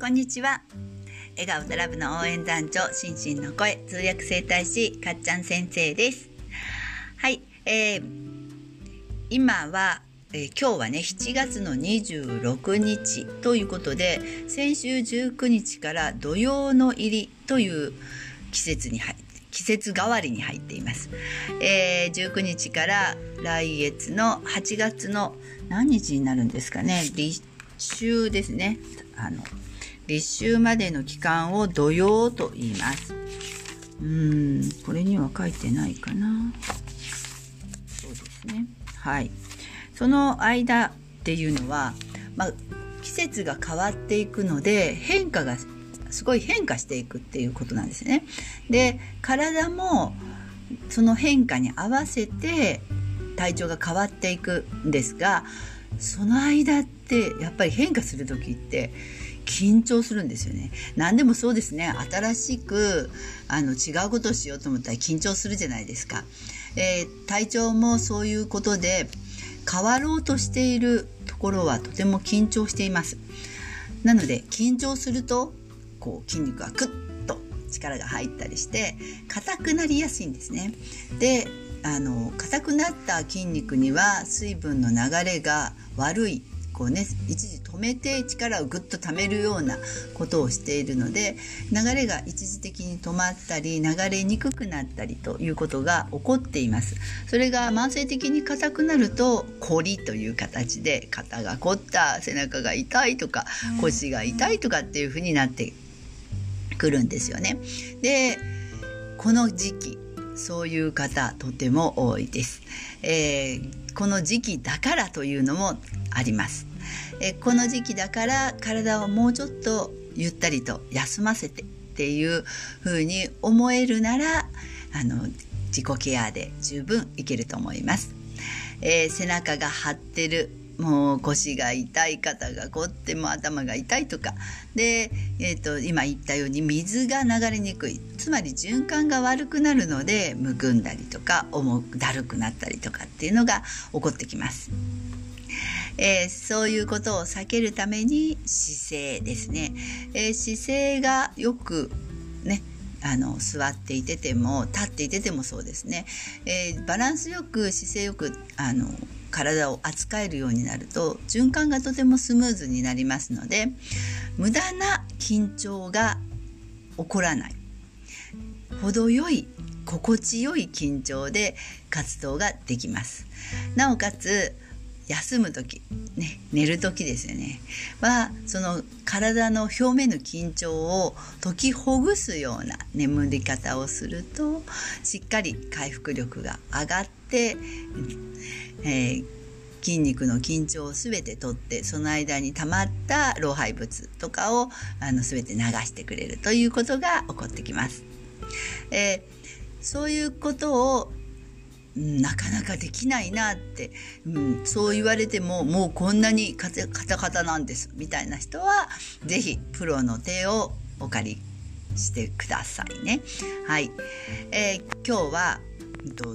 こんにちは。笑顔とラブの応援団長心身の声通訳整体師かっちゃん先生です。はい、えー、今は、えー、今日はね7月の26日ということで先週19日から土曜の入りという季節に入って季節代わりに入っています、えー、19日から来月の8月の何日になるんですかね立秋ですね。あの立秋までの期間を土曜と言います。うんこれには書いてないかな。そうですね。はい。その間っていうのは、まあ、季節が変わっていくので変化がすごい変化していくっていうことなんですね。で体もその変化に合わせて体調が変わっていくんですがその間ってやっぱり変化する時って緊張するんですよね。何でもそうですね。新しくあの違うことをしようと思ったら緊張するじゃないですか、えー、体調もそういうことで変わろうとしているところはとても緊張しています。なので緊張するとこう筋肉がクッと力が入ったりして硬くなりやすいんですね。であの硬くなった筋肉には水分の流れが悪いこうね一時止めて力をぐっと溜めるようなことをしているので流れが一時的に止まったり流れにくくなったりということが起こっています。それが慢性的に硬くなると凝りという形で肩が凝った背中が痛いとか腰が痛いとかっていうふうになってくるんですよね。でこの時期そういう方とても多いです、えー、この時期だからというのもあります、えー、この時期だから体をもうちょっとゆったりと休ませてっていう風に思えるならあの自己ケアで十分いけると思います、えー、背中が張ってる。もう腰が痛い肩が凝っても頭が痛いとか。で、えーと、今言ったように水が流れにくい。つまり循環が悪くなるのでむくんだりとか重くだるくなったりとかっていうのが起こってきます。えー、そういうことを避けるために姿勢ですね、えー、姿勢がよくねあの座っていてても立っていててもそうですね、えー、バランスよく姿勢よくあの体を扱えるようになると循環がとてもスムーズになりますので無駄な緊張が起こらない。程よい心地よい緊張で活動ができます。なおかつ休む時、ね、寝る時ですよねはその体の表面の緊張を解きほぐすような眠り方をするとしっかり回復力が上がって、えー、筋肉の緊張を全て取ってその間に溜まった老廃物とかをあの全て流してくれるということが起こってきます。えー、そういうことをなかなかできないなって、うん、そう言われてももうこんなにカタカタなんですみたいな人は是非プロの手をお借りしてくださいね。はい、えー、今日は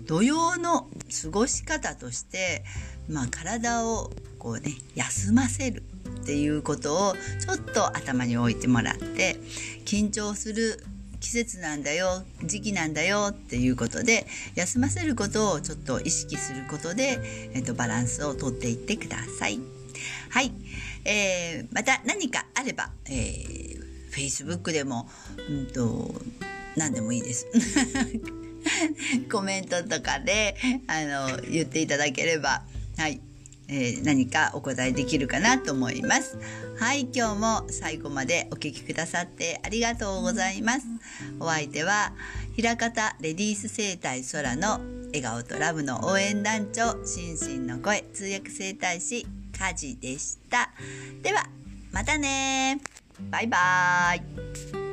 土曜の過ごし方として、まあ、体をこうね休ませるっていうことをちょっと頭に置いてもらって緊張する季節なんだよ時期なんだよっていうことで休ませることをちょっと意識することで、えっと、バランスをとっていってください。はい、えー、また何かあれば、えー、Facebook でも、うんと、何でもいいです。コメントとかであの言っていただければ、はいえー、何かお答えできるかなと思います。はい、今日も最後までお聞きくださってありがとうございます。お相手は、平方レディース生態空の笑顔とラブの応援団長、心身の声通訳整体師、カジでした。では、またねバイバーイ